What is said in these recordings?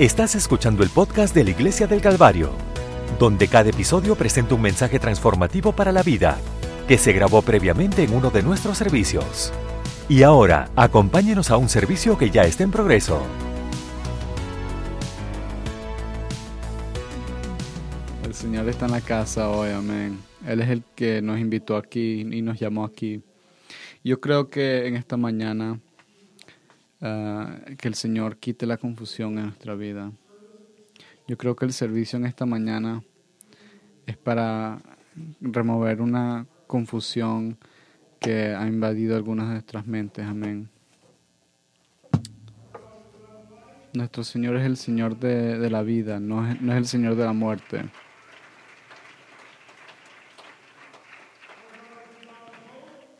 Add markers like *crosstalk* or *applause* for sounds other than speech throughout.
Estás escuchando el podcast de la Iglesia del Calvario, donde cada episodio presenta un mensaje transformativo para la vida, que se grabó previamente en uno de nuestros servicios. Y ahora, acompáñenos a un servicio que ya está en progreso. El Señor está en la casa hoy, amén. Él es el que nos invitó aquí y nos llamó aquí. Yo creo que en esta mañana ah, que el Señor quite la confusión en nuestra vida. Yo creo que el servicio en esta mañana es para remover una confusión que ha invadido algunas de nuestras mentes. Amén. Nuestro Señor es el Señor de, la vida, no es, no es el Señor de la muerte.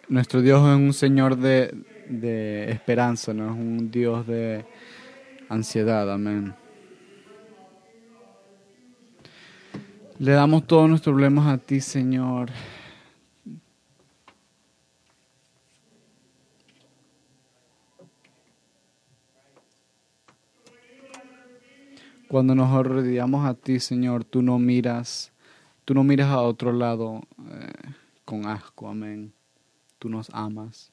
Nuestro Dios es un Señor de, de esperanza, no es un Dios de ansiedad. Amén. Le damos todos nuestros problemas a ti, Señor. Cuando nos arrodillamos a ti, Señor, tú no miras, tú no miras a otro lado eh, con asco, amén. Tú nos amas.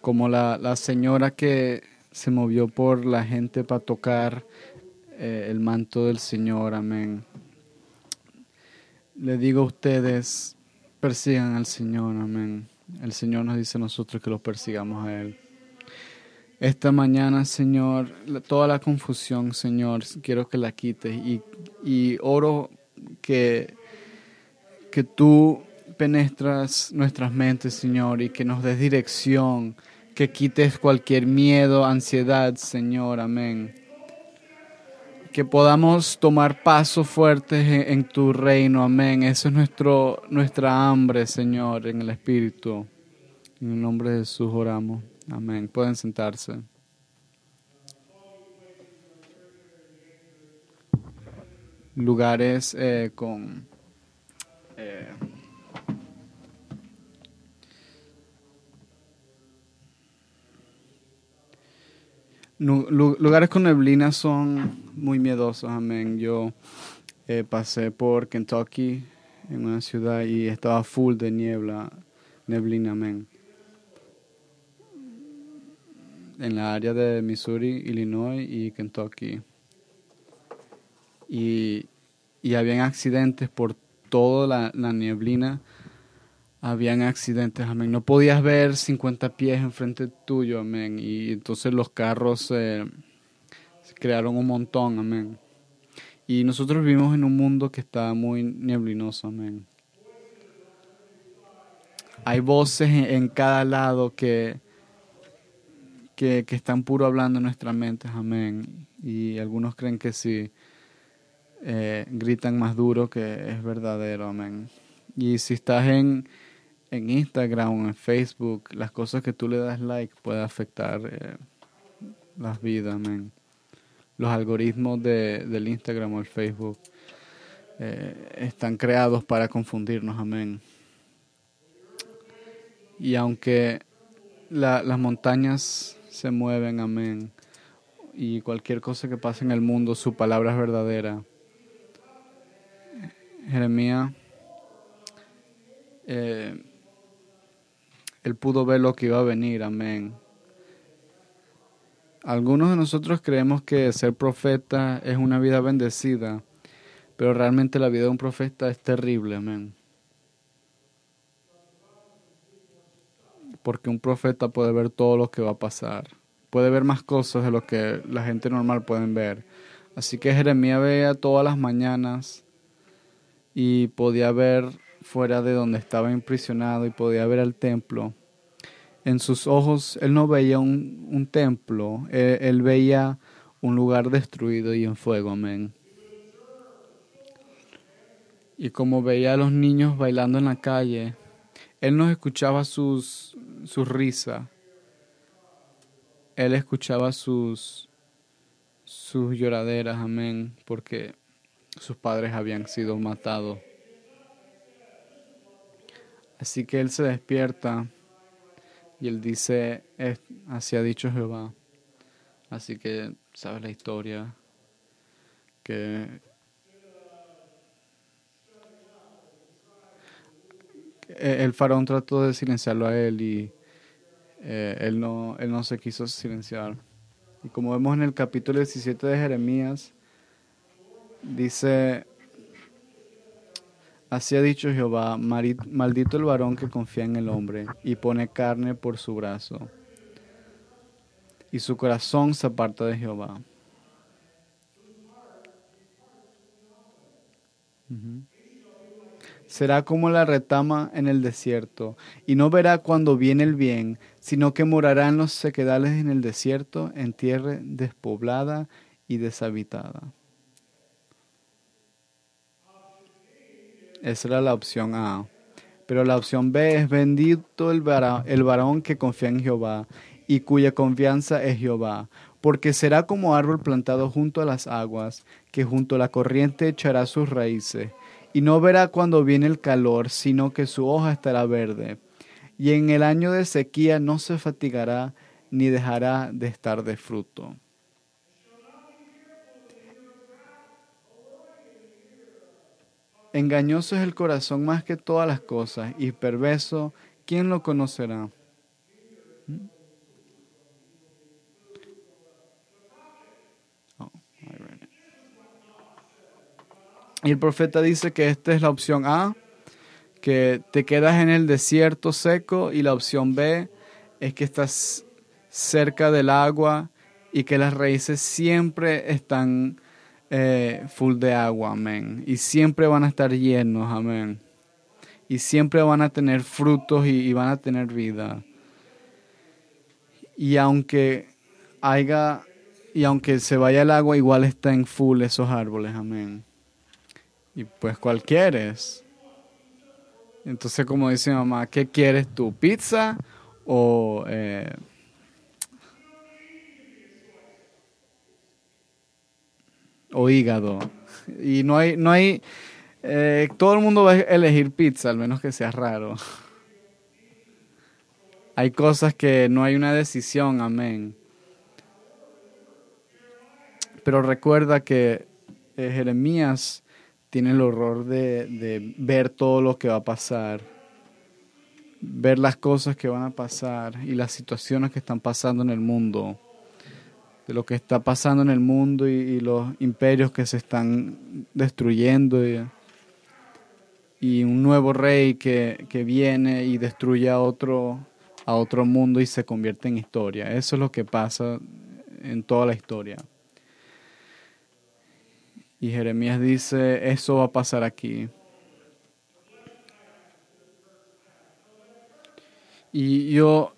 Como la, la señora que se movió por la gente para tocar eh, el manto del Señor, amén. Le digo a ustedes, persigan al Señor, amén. El Señor nos dice a nosotros que los persigamos a Él. Esta mañana, Señor, toda la confusión, Señor, quiero que la quites y, y oro que, que tú penetras nuestras mentes, Señor, y que nos des dirección, que quites cualquier miedo, ansiedad, Señor, amén. Que podamos tomar pasos fuertes en, tu reino, amén. Eso es nuestro, nuestra hambre, Señor, en el Espíritu. En el nombre de Jesús oramos. Amén. Pueden sentarse. Lugares eh, con... Eh, lugares con neblina son muy miedosos, amén. Yo eh, pasé por Kentucky en una ciudad y estaba full de niebla, neblina, amén en la área de Missouri, Illinois y Kentucky. Y, y habían accidentes por toda la, nieblina. Habían accidentes, amén. No podías ver 50 pies enfrente tuyo, amén. Y entonces los carros se crearon un montón, amén. Y nosotros vivimos en un mundo que está muy neblinoso, amén. Hay voces en cada lado que, que, están puro hablando en nuestras mentes, amén. Y algunos creen que si eh, gritan más duro que es verdadero, amén. Y si estás en, en Instagram en Facebook, las cosas que tú le das like pueden afectar eh, las vidas, amén. Los algoritmos de, del Instagram o el Facebook eh, están creados para confundirnos, amén. Y aunque las montañas se mueven, amén. Y cualquier cosa que pase en el mundo, su palabra es verdadera. Jeremías, eh, él pudo ver lo que iba a venir, amén. Algunos de nosotros creemos que ser profeta es una vida bendecida, pero realmente la vida de un profeta es terrible, amén. porque un profeta puede ver todo lo que va a pasar. Puede ver más cosas de lo que la gente normal puede ver. Así que Jeremías veía todas las mañanas y podía ver fuera de donde estaba imprisionado y podía ver el templo. En sus ojos él no veía un, templo, él, él veía un lugar destruido y en fuego, amén. Y como veía a los niños bailando en la calle, él no escuchaba sus, sus risas. Él escuchaba sus, sus lloraderas, amén, porque sus padres habían sido matados. Así que él se despierta Y él dice, así ha dicho Jehová. Así que, ¿sabes la historia? Que el faraón trató de silenciarlo a él y eh, él, no, él no se quiso silenciar. Y como vemos en el capítulo 17 de Jeremías, dice, así ha dicho Jehová, maldito el varón que confía en el hombre y pone carne por su brazo, y su corazón se aparta de Jehová. Será como la retama en el desierto, y no verá cuando viene el bien, sino que morará en los sequedales en el desierto, en tierra despoblada y deshabitada. Esa era la opción A. Pero la opción B es bendito el, el varón que confía en Jehová y cuya confianza es Jehová, porque será como árbol plantado junto a las aguas, que junto a la corriente echará sus raíces y no verá cuando viene el calor, sino que su hoja estará verde. Y en el año de sequía no se fatigará ni dejará de estar de fruto. Engañoso es el corazón más que todas las cosas y perverso, ¿quién lo conocerá? Y el profeta dice que esta es la opción A, que te quedas en el desierto seco, y la opción B es que estás cerca del agua y que las raíces siempre están eh, full de agua, amén. Y siempre van a estar llenos, amén. Y siempre van a tener frutos y, van a tener vida. Y aunque haya, y aunque se vaya el agua, igual están full esos árboles, amén. Y pues, ¿cuál quieres? Entonces, como dice mamá, ¿qué quieres tú? ¿Pizza o... Eh, o hígado? Y no hay... No hay eh, todo el mundo va a elegir pizza, al menos que sea raro. Hay cosas que no hay una decisión, amén. Pero recuerda que eh, Jeremías tiene el horror de, ver todo lo que va a pasar, ver las cosas que van a pasar y las situaciones que están pasando en el mundo, de lo que está pasando en el mundo y, los imperios que se están destruyendo y, un nuevo rey que, que, viene y destruye a otro, a otro mundo y se convierte en historia. Eso es lo que pasa en toda la historia. Y Jeremías dice, eso va a pasar aquí. Y yo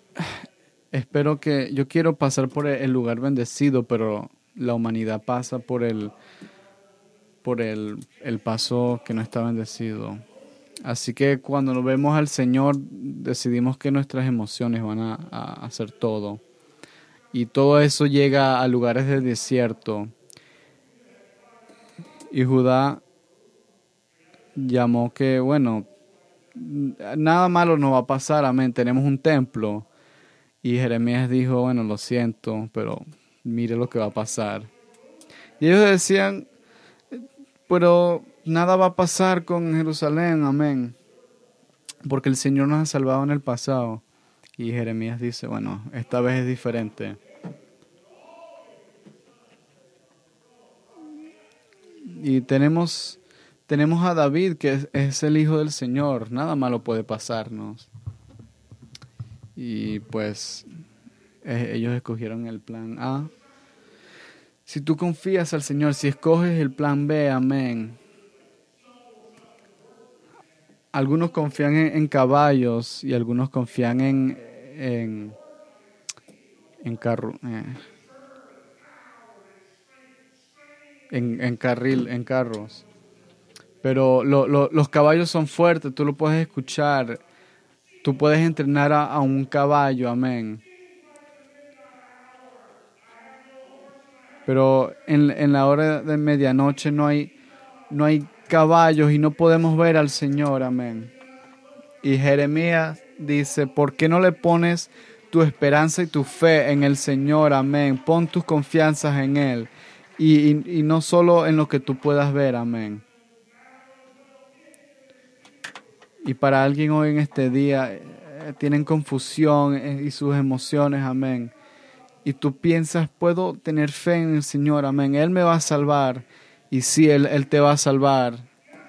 espero que, yo quiero pasar por el lugar bendecido, pero la humanidad pasa por el, por el, el paso que no está bendecido. Así que cuando nos vemos al Señor, decidimos que nuestras emociones van a, a hacer todo. Y todo eso llega a lugares de desierto y Judá llamó que, bueno, nada malo nos va a pasar, amén, tenemos un templo. Y Jeremías dijo, bueno, lo siento, pero mire lo que va a pasar. Y ellos decían, pero nada va a pasar con Jerusalén, amén, porque el Señor nos ha salvado en el pasado. Y Jeremías dice, bueno, esta vez es diferente. Y tenemos, tenemos a David, que es, el Hijo del Señor. Nada malo puede pasarnos. Y pues eh, ellos escogieron el plan A. Si tú confías al Señor, si escoges el plan B, amén. Algunos confían en, caballos y algunos confían en, en, en carro. Eh, en, carril, en carros. Pero los caballos son fuertes, tú lo puedes escuchar. Tú puedes entrenar a, un caballo, amén. Pero en, en, la hora de medianoche no hay, no hay caballos y no podemos ver al Señor, amén. Y Jeremías dice, ¿por qué no le pones tu esperanza y tu fe en el Señor, amén. Pon tus confianzas en Él y, y no solo en lo que tú puedas ver, amén. Y para alguien hoy en este día eh, tienen confusión eh, y sus emociones, amén. Y tú piensas, puedo tener fe en el Señor, amén. Él me va a salvar. Y sí, Él, él te va a salvar.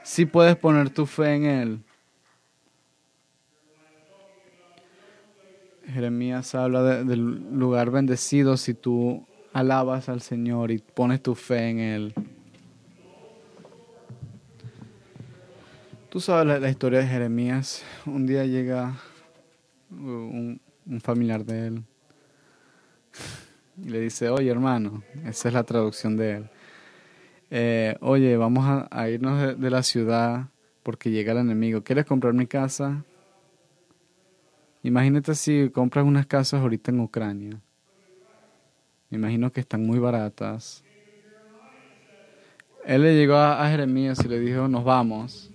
Sí puedes poner tu fe en Él. Jeremías habla del lugar bendecido si tú alabas al Señor y pones tu fe en Él. Tú sabes la, historia de Jeremías. Un día llega un, familiar de él y le dice, oye hermano, esa es la traducción de él. Eh, oye, vamos a, irnos de, la ciudad porque llega el enemigo. ¿Quieres comprar mi casa? Imagínate si compras unas casas ahorita en Ucrania. Me imagino que están muy baratas. Él le llegó a, Jeremías y le dijo, nos vamos,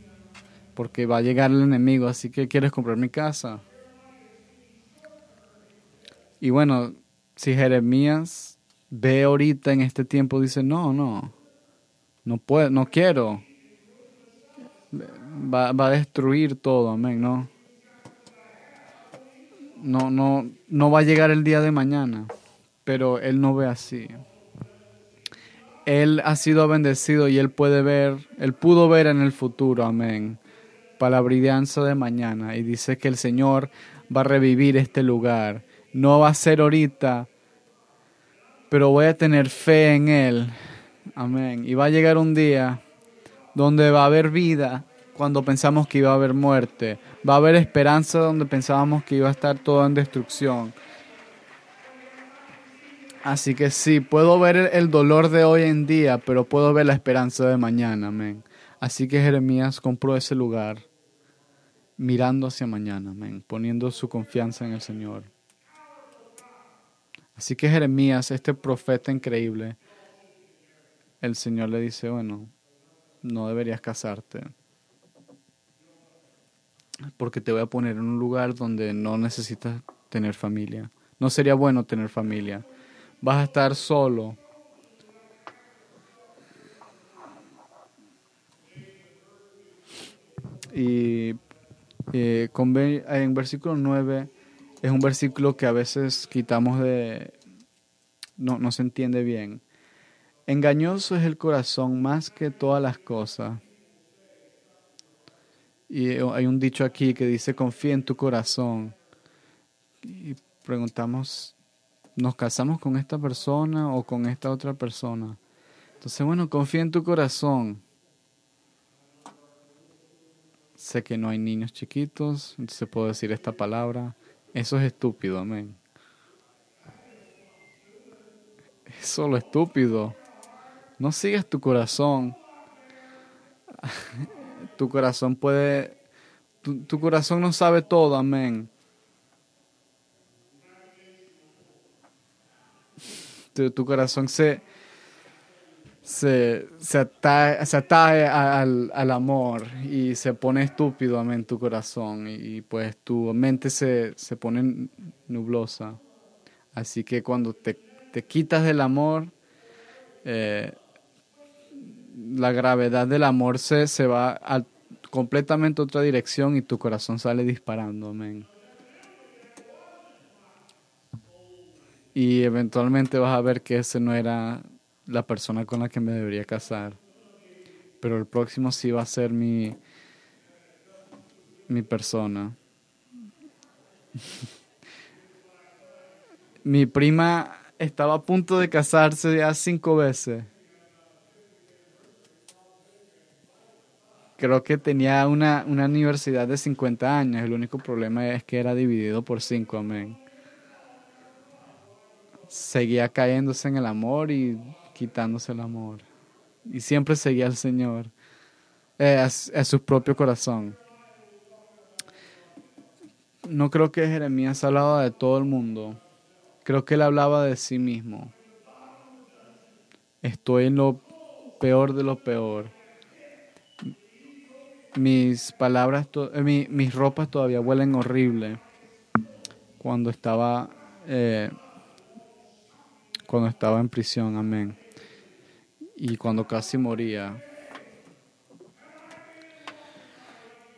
porque va a llegar el enemigo, así que quieres comprar mi casa. Y bueno, si Jeremías ve ahorita en este tiempo, dice, no, no, no puedo, no quiero. Va, va a destruir todo, amén, ¿no? no, no, no va a llegar el día de mañana, pero él no ve así. Él ha sido bendecido y él puede ver, él pudo ver en el futuro, amén, para la brillanza de mañana. Y dice que el Señor va a revivir este lugar. No va a ser ahorita, pero voy a tener fe en Él. Amén. Y va a llegar un día donde va a haber vida cuando pensamos que iba a haber muerte. Va a haber esperanza donde pensábamos que iba a estar todo en destrucción. Así que sí, puedo ver el dolor de hoy en día, pero puedo ver la esperanza de mañana, amén. Así que Jeremías compró ese lugar, mirando hacia mañana, amén, poniendo su confianza en el Señor. Así que Jeremías, este profeta increíble, el Señor le dice, bueno, no deberías casarte porque te voy a poner en un lugar donde no necesitas tener familia. No sería bueno tener familia. Vas a estar solo. Y eh, en versículo 9 es un versículo que a veces quitamos de... No, no se entiende bien. Engañoso es el corazón más que todas las cosas y hay un dicho aquí que dice, confía en tu corazón. Y preguntamos, ¿nos casamos con esta persona o con esta otra persona? Entonces, bueno, confía en tu corazón. Sé que no hay niños chiquitos, entonces puedo decir esta palabra. Eso es estúpido, amén. Es solo estúpido. No sigas tu corazón *laughs* tu corazón puede, tu, corazón no sabe todo, amén. Tu, corazón se, se, se atae, al, al, amor y se pone estúpido, amén, tu corazón. Y, pues tu mente se, se pone nublosa. Así que cuando te, te quitas del amor, eh, la gravedad del amor se, se va a completamente otra dirección y tu corazón sale disparando, amén. Y eventualmente vas a ver que ese no era la persona con la que me debería casar. Pero el próximo sí va a ser mi, mi persona. *laughs* mi prima estaba a punto de casarse ya cinco veces. creo que tenía una, una universidad de 50 años. El único problema es que era dividido por 5, amén. Seguía cayéndose en el amor y quitándose el amor. Y siempre seguía al Señor, eh, a, su propio corazón. No creo que Jeremías hablaba de todo el mundo. Creo que él hablaba de sí mismo. Estoy en lo peor de lo peor mis palabras, eh, mis ropas todavía huelen horrible cuando estaba eh, cuando estaba en prisión, amén. Y cuando casi moría.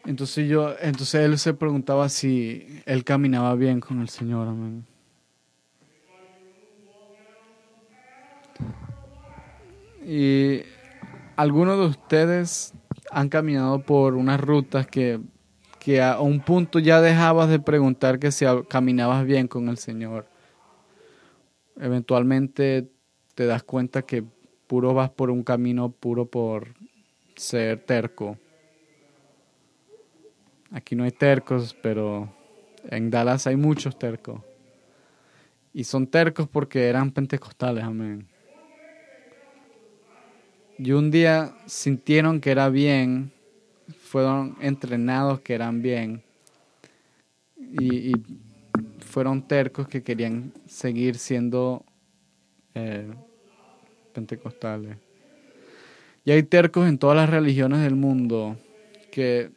Entonces yo, entonces él se preguntaba si él caminaba bien con el Señor, amén. Y algunos de ustedes han caminado por unas rutas que, que a un punto ya dejabas de preguntar que si caminabas bien con el Señor. Eventualmente te das cuenta que puro vas por un camino puro por ser terco. Aquí no hay tercos, pero en Dallas hay muchos tercos. Y son tercos porque eran pentecostales, amén. Y un día sintieron que era bien, fueron entrenados que eran bien. Y, fueron tercos que querían seguir siendo eh, pentecostales. Y hay tercos en todas las religiones del mundo que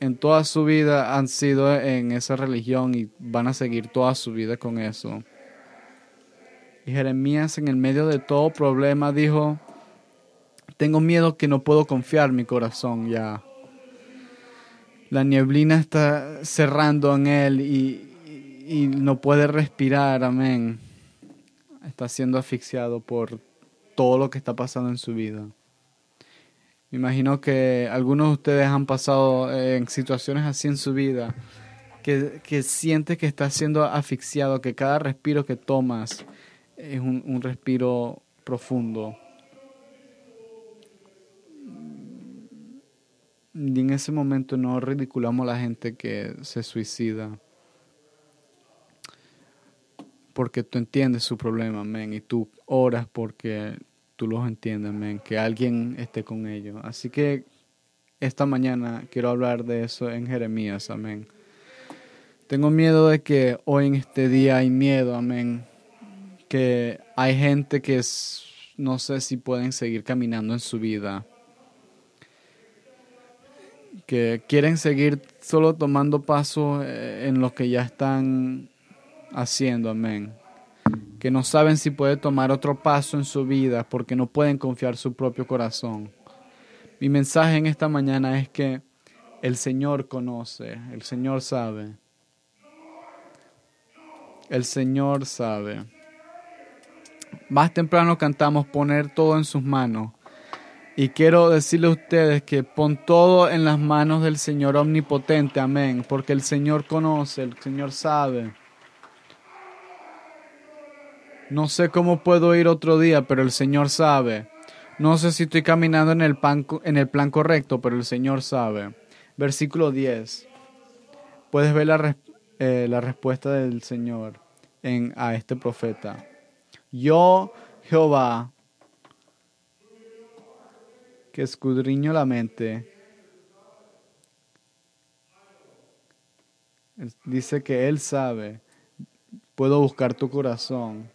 en toda su vida han sido en esa religión y van a seguir toda su vida con eso. Y Jeremías en el medio de todo problema dijo, tengo miedo que no puedo confiar mi corazón ya. La nieblina está cerrando en él y, no puede respirar, amén. Está siendo asfixiado por todo lo que está pasando en su vida. Me imagino que algunos de ustedes han pasado eh, en situaciones así en su vida, que, que sientes que estás siendo asfixiado, que cada respiro que tomas es un, un respiro profundo. Y en ese momento no ridiculamos a la gente que se suicida. Porque tú entiendes su problema, amén. Y tú oras porque tú los entiendas, amén, que alguien esté con ellos. Así que esta mañana quiero hablar de eso en Jeremías, amén. Tengo miedo de que hoy en este día hay miedo, amén, que hay gente que no sé si pueden seguir caminando en su vida, que quieren seguir solo tomando pasos eh, en lo que ya están haciendo, amén que no saben si puede tomar otro paso en su vida porque no pueden confiar su propio corazón. Mi mensaje en esta mañana es que el Señor conoce, el Señor sabe. El Señor sabe. Más temprano cantamos poner todo en sus manos. Y quiero decirle a ustedes que pon todo en las manos del Señor omnipotente, amén, porque el Señor conoce, el Señor sabe. No sé cómo puedo ir otro día, pero el Señor sabe. No sé si estoy caminando en el, en el plan correcto, pero el Señor sabe. Versículo 10. Puedes ver la, eh, la respuesta del Señor en, a este profeta. Yo, Jehová, que escudriño la mente, dice que Él sabe, puedo buscar tu corazón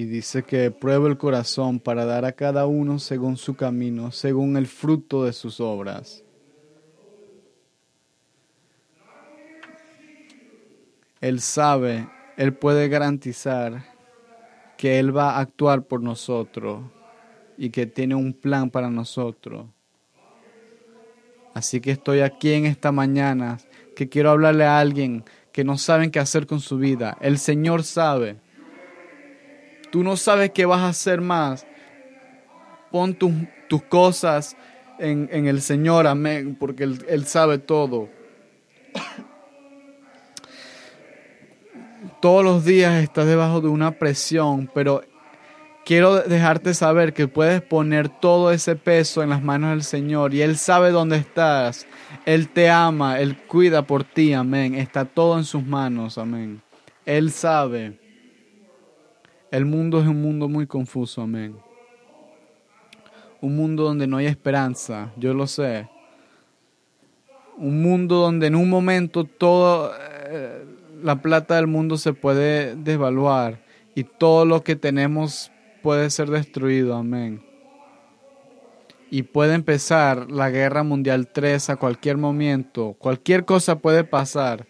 Y dice que prueba el corazón para dar a cada uno según su camino, según el fruto de sus obras. Él sabe, Él puede garantizar que Él va a actuar por nosotros y que tiene un plan para nosotros. Así que estoy aquí en esta mañana que quiero hablarle a alguien que no sabe qué hacer con su vida. El Señor sabe. Tú no sabes qué vas a hacer más. Pon tus cosas en, el Señor, amén, porque él, él sabe todo. Todos los días estás debajo de una presión, pero quiero dejarte saber que puedes poner todo ese peso en las manos del Señor y Él sabe dónde estás. Él te ama, Él cuida por ti, amén. Está todo en sus manos, amén. Él sabe. El mundo es un mundo muy confuso, amén. Un mundo donde no hay esperanza, yo lo sé. Un mundo donde en un momento toda eh, la plata del mundo se puede desvaluar y todo lo que tenemos puede ser destruido, amén. y puede empezar la guerra mundial 3 a cualquier momento. Cualquier cosa puede pasar.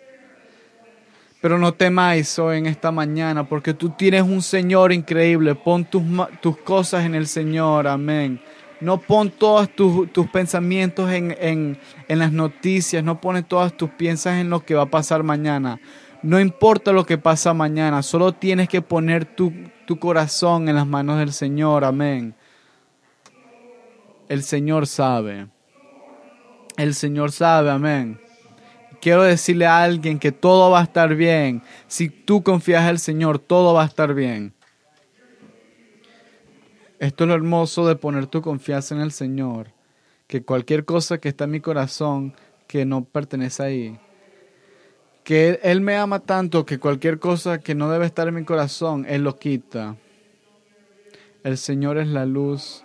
Pero no temáis hoy en esta mañana porque tú tienes un Señor increíble. Pon tus, tus cosas en el Señor. Amén. No pon todos tus, tus pensamientos en, en, en, las noticias. No pones todas tus piensas en lo que va a pasar mañana. No importa lo que pasa mañana. Solo tienes que poner tu, tu corazón en las manos del Señor. Amén. El Señor sabe. El Señor sabe, amén. Quiero decirle a alguien que todo va a estar bien. Si tú confías en el Señor, todo va a estar bien. Esto es lo hermoso de poner tu confianza en el Señor. Que cualquier cosa que está en mi corazón, que no pertenece ahí, que Él me ama tanto que cualquier cosa que no debe estar en mi corazón, Él lo quita. El Señor es la luz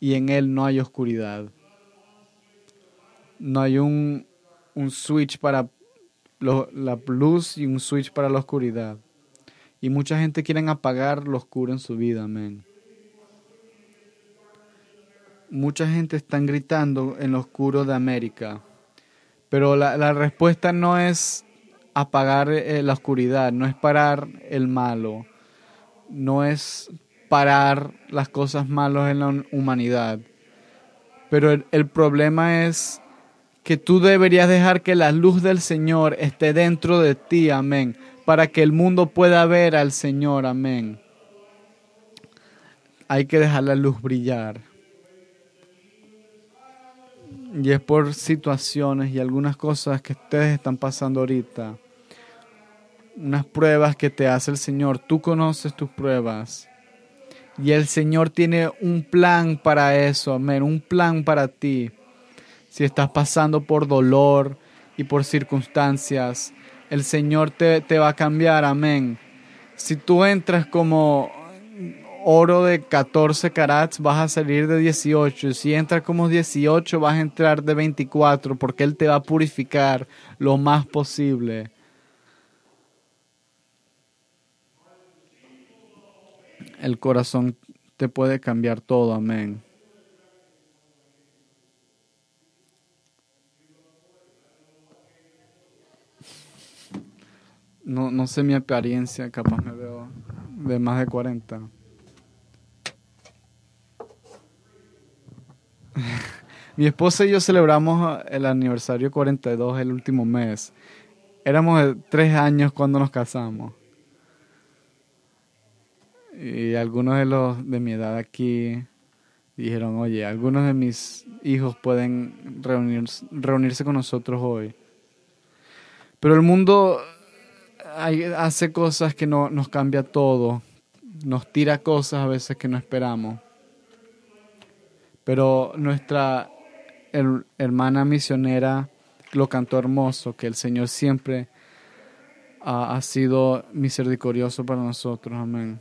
y en Él no hay oscuridad. No hay un, un switch para la luz y un switch para la oscuridad. Y mucha gente quiere apagar lo oscuro en su vida, amén. Mucha gente está gritando en lo oscuro de América. Pero la, la respuesta no es apagar eh, la oscuridad, no es parar el malo, no es parar las cosas malas en la humanidad. Pero el, problema es que tú deberías dejar que la luz del Señor esté dentro de ti, amén, para que el mundo pueda ver al Señor, amén. Hay que dejar la luz brillar. Y es por situaciones y algunas cosas que ustedes están pasando ahorita. Unas pruebas que te hace el Señor. Tú conoces tus pruebas. Y el Señor tiene un plan para eso, amén, un plan para ti. Si estás pasando por dolor y por circunstancias, el Señor te, te va a cambiar, amén. Si tú entras como oro de 14 carats, vas a salir de 18. Si entras como 18, vas a entrar de 24, porque Él te va a purificar lo más posible. el corazón te puede cambiar todo, amén. No, no sé mi apariencia, capaz me veo de más de 40. *laughs* mi esposa y yo celebramos el aniversario 42 el último mes. Éramos de tres años cuando nos casamos. Y algunos de los de mi edad aquí dijeron, oye, algunos de mis hijos pueden reunirse, reunirse con nosotros hoy. Pero el mundo hace cosas que no, nos cambia todo, nos tira cosas a veces que no esperamos. Pero nuestra hermana misionera lo cantó hermoso, que el Señor siempre ha sido misericordioso para nosotros. Amén.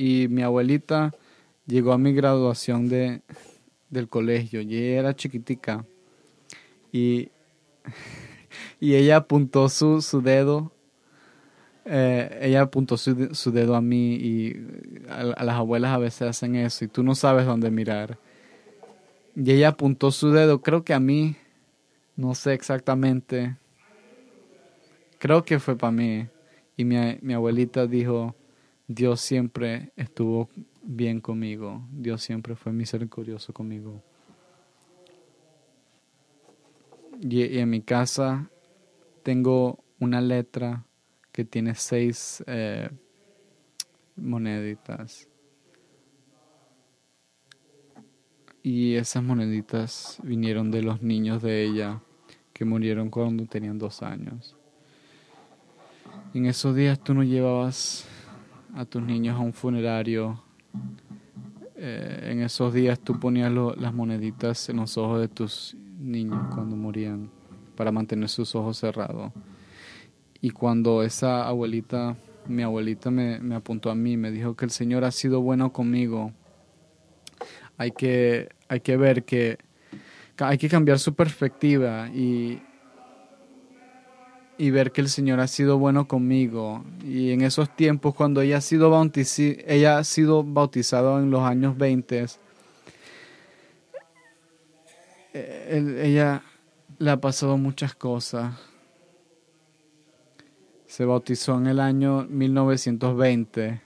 y mi abuelita llegó a mi graduación de, del colegio y ella era chiquitica y, *laughs* y ella apuntó su, su dedo eh, ella apuntó su, su, dedo a mí y a, las abuelas a veces hacen eso y tú no sabes dónde mirar. Y ella apuntó su dedo creo que a mí no sé exactamente. Creo que fue para mí. Y mi, mi abuelita dijo Dios siempre estuvo bien conmigo, Dios siempre fue misericordioso conmigo. Y, en mi casa tengo una letra que tiene seis eh, moneditas. Y esas moneditas vinieron de los niños de ella que murieron cuando tenían dos años. En esos días tú no llevabas a tus niños a un funerario. Eh, en esos días tú ponías las moneditas en los ojos de tus niños cuando morían para mantener sus ojos cerrados. Y cuando esa abuelita, mi abuelita me, me apuntó a mí, me dijo que el Señor ha sido bueno conmigo, hay que, hay que ver que hay que cambiar su perspectiva y, y ver que el Señor ha sido bueno conmigo. Y en esos tiempos, cuando ella ha sido, ella ha sido bautizada en los años 20, eh, ella le ha pasado muchas cosas. Se bautizó en el año 1920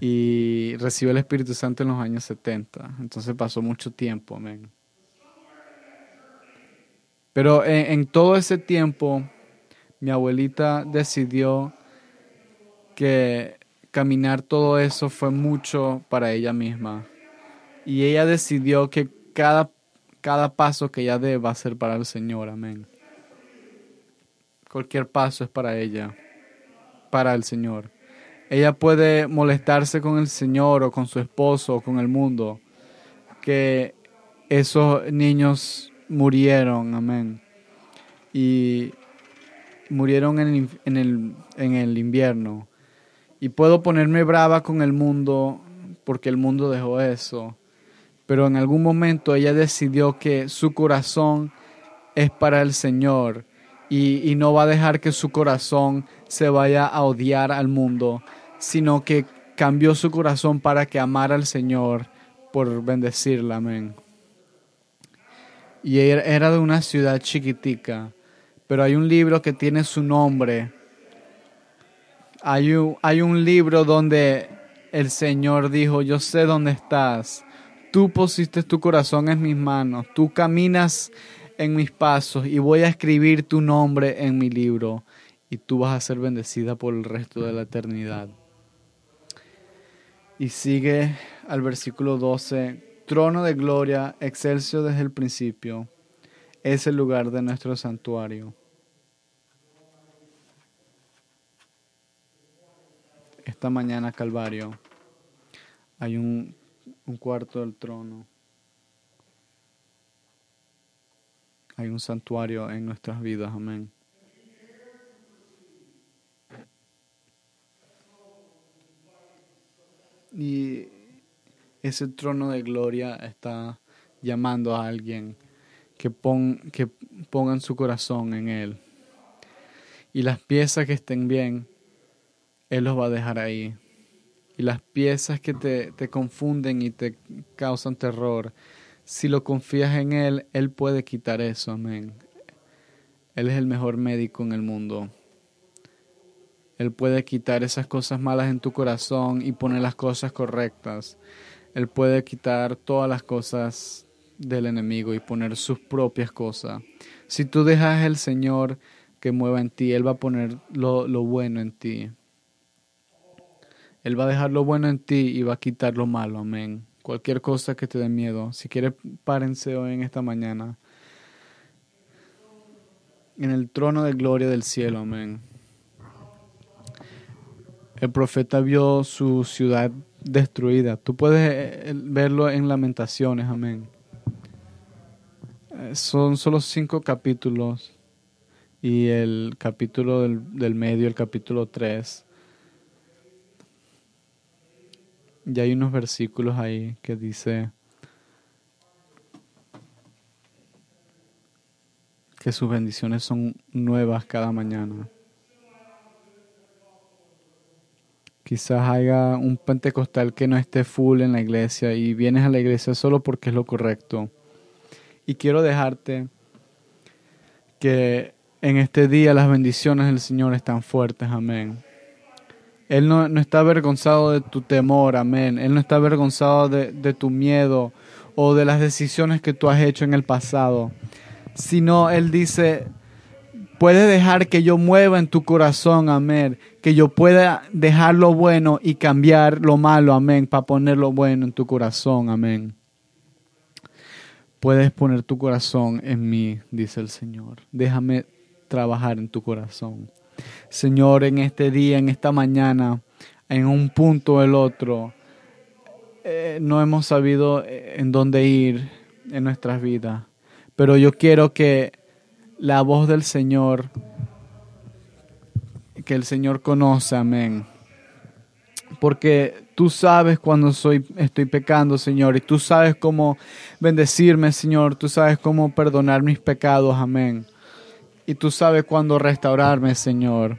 y recibió el Espíritu Santo en los años 70. Entonces pasó mucho tiempo. Pero en todo ese tiempo, mi abuelita decidió que caminar todo eso fue mucho para ella misma. Y ella decidió que cada, cada paso que ella dé va a ser para el Señor. Amén. Cualquier paso es para ella, para el Señor. Ella puede molestarse con el Señor o con su esposo o con el mundo. Que esos niños murieron. Amén. Y murieron en el, en el, invierno. Y puedo ponerme brava con el mundo porque el mundo dejó eso. Pero en algún momento ella decidió que su corazón es para el Señor y, y, no va a dejar que su corazón se vaya a odiar al mundo, sino que cambió su corazón para que amara al Señor por bendecirla. Amén. Y era de una ciudad chiquitica pero hay un libro que tiene su nombre. Hay un, hay un libro donde el Señor dijo, yo sé dónde estás. Tú pusiste tu corazón en mis manos. Tú caminas en mis pasos y voy a escribir tu nombre en mi libro y tú vas a ser bendecida por el resto de la eternidad. Y sigue al versículo 12, trono de gloria, excelso desde el principio es el lugar de nuestro santuario. Esta mañana, Calvario, hay un, un cuarto del trono. Hay un santuario en nuestras vidas, amén. Y ese trono de gloria está llamando a alguien que, que pongan su corazón en Él. Y las piezas que estén bien, Él los va a dejar ahí. Y las piezas que te, te confunden y te causan terror, si lo confías en Él, Él puede quitar eso, amén. Él es el mejor médico en el mundo. Él puede quitar esas cosas malas en tu corazón y poner las cosas correctas. Él puede quitar todas las cosas del enemigo y poner sus propias cosas. Si tú dejas el Señor que mueva en ti, Él va a poner lo, lo bueno en ti. Él va a dejar lo bueno en ti y va a quitar lo malo. Amén. Cualquier cosa que te dé miedo. Si quieres, párense hoy en esta mañana. En el trono de gloria del cielo. Amén. El profeta vio su ciudad destruida. Tú puedes eh, verlo en lamentaciones. Amén. Son solo cinco capítulos y el capítulo del, medio, el capítulo tres. Y hay unos versículos ahí que dice que sus bendiciones son nuevas cada mañana. Quizás haya un pentecostal que no esté full en la iglesia y vienes a la iglesia solo porque es lo correcto. Y quiero dejarte que en este día las bendiciones del Señor están fuertes, amén. Él no, está avergonzado de tu temor, amén. Él no está avergonzado de, de tu miedo o de las decisiones que tú has hecho en el pasado, sino Él dice, puedes dejar que yo mueva en tu corazón, amén. Que yo pueda dejar lo bueno y cambiar lo malo, amén, para poner lo bueno en tu corazón, amén. Puedes poner tu corazón en mí, dice el Señor. Déjame trabajar en tu corazón. Señor, en este día, en esta mañana, en un punto o el otro, eh, no hemos sabido eh, en dónde ir en nuestras vidas. Pero yo quiero que la voz del Señor, que el Señor conoce, amén. Porque Tú sabes cuando soy, estoy pecando, Señor, y tú sabes cómo bendecirme, Señor. Tú sabes cómo perdonar mis pecados. Amén. Y tú sabes cuándo restaurarme, Señor.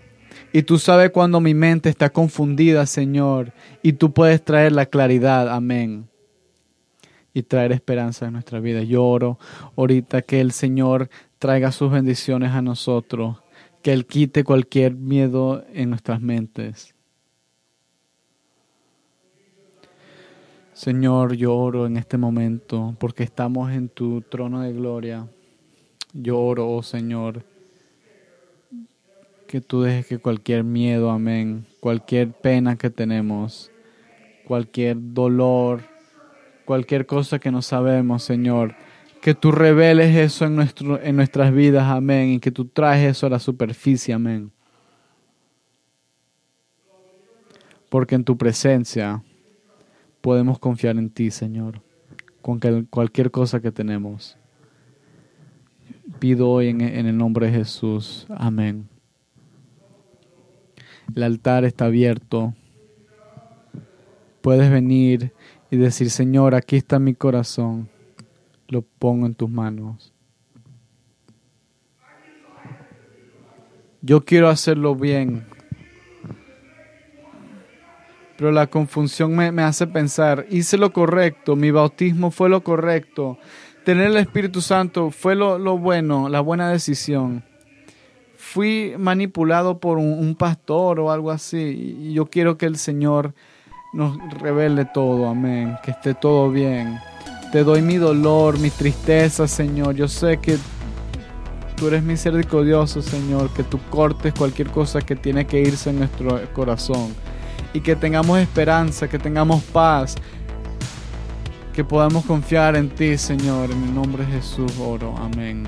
Y tú sabes cuando mi mente está confundida, Señor. Y tú puedes traer la claridad. Amén. Y traer esperanza en nuestra vida. Yo oro ahorita que el Señor traiga sus bendiciones a nosotros. Que Él quite cualquier miedo en nuestras mentes. Señor, yo oro en este momento porque estamos en tu trono de gloria. Yo oro, oh Señor, que tú dejes que cualquier miedo, amén, cualquier pena que tenemos, cualquier dolor, cualquier cosa que no sabemos, Señor, que tú reveles eso en, nuestro, en nuestras vidas, amén, y que tú traes eso a la superficie, amén. Porque en tu presencia podemos confiar en ti, Señor, con cualquier cosa que tenemos. Pido hoy en, el nombre de Jesús. Amén. El altar está abierto. Puedes venir y decir, Señor, aquí está mi corazón. Lo pongo en tus manos. Yo quiero hacerlo bien pero la confusión me, hace pensar, hice lo correcto, mi bautismo fue lo correcto, tener el Espíritu Santo fue lo, bueno, la buena decisión. Fui manipulado por un, pastor o algo así, y yo quiero que el Señor nos revele todo, amén, que esté todo bien. Te doy mi dolor, mi tristeza, Señor. Yo sé que tú eres misericordioso, Señor, que tú cortes cualquier cosa que tiene que irse en nuestro corazón y que tengamos esperanza, que tengamos paz, que podamos confiar en ti, Señor. En el nombre de Jesús oro. Amén.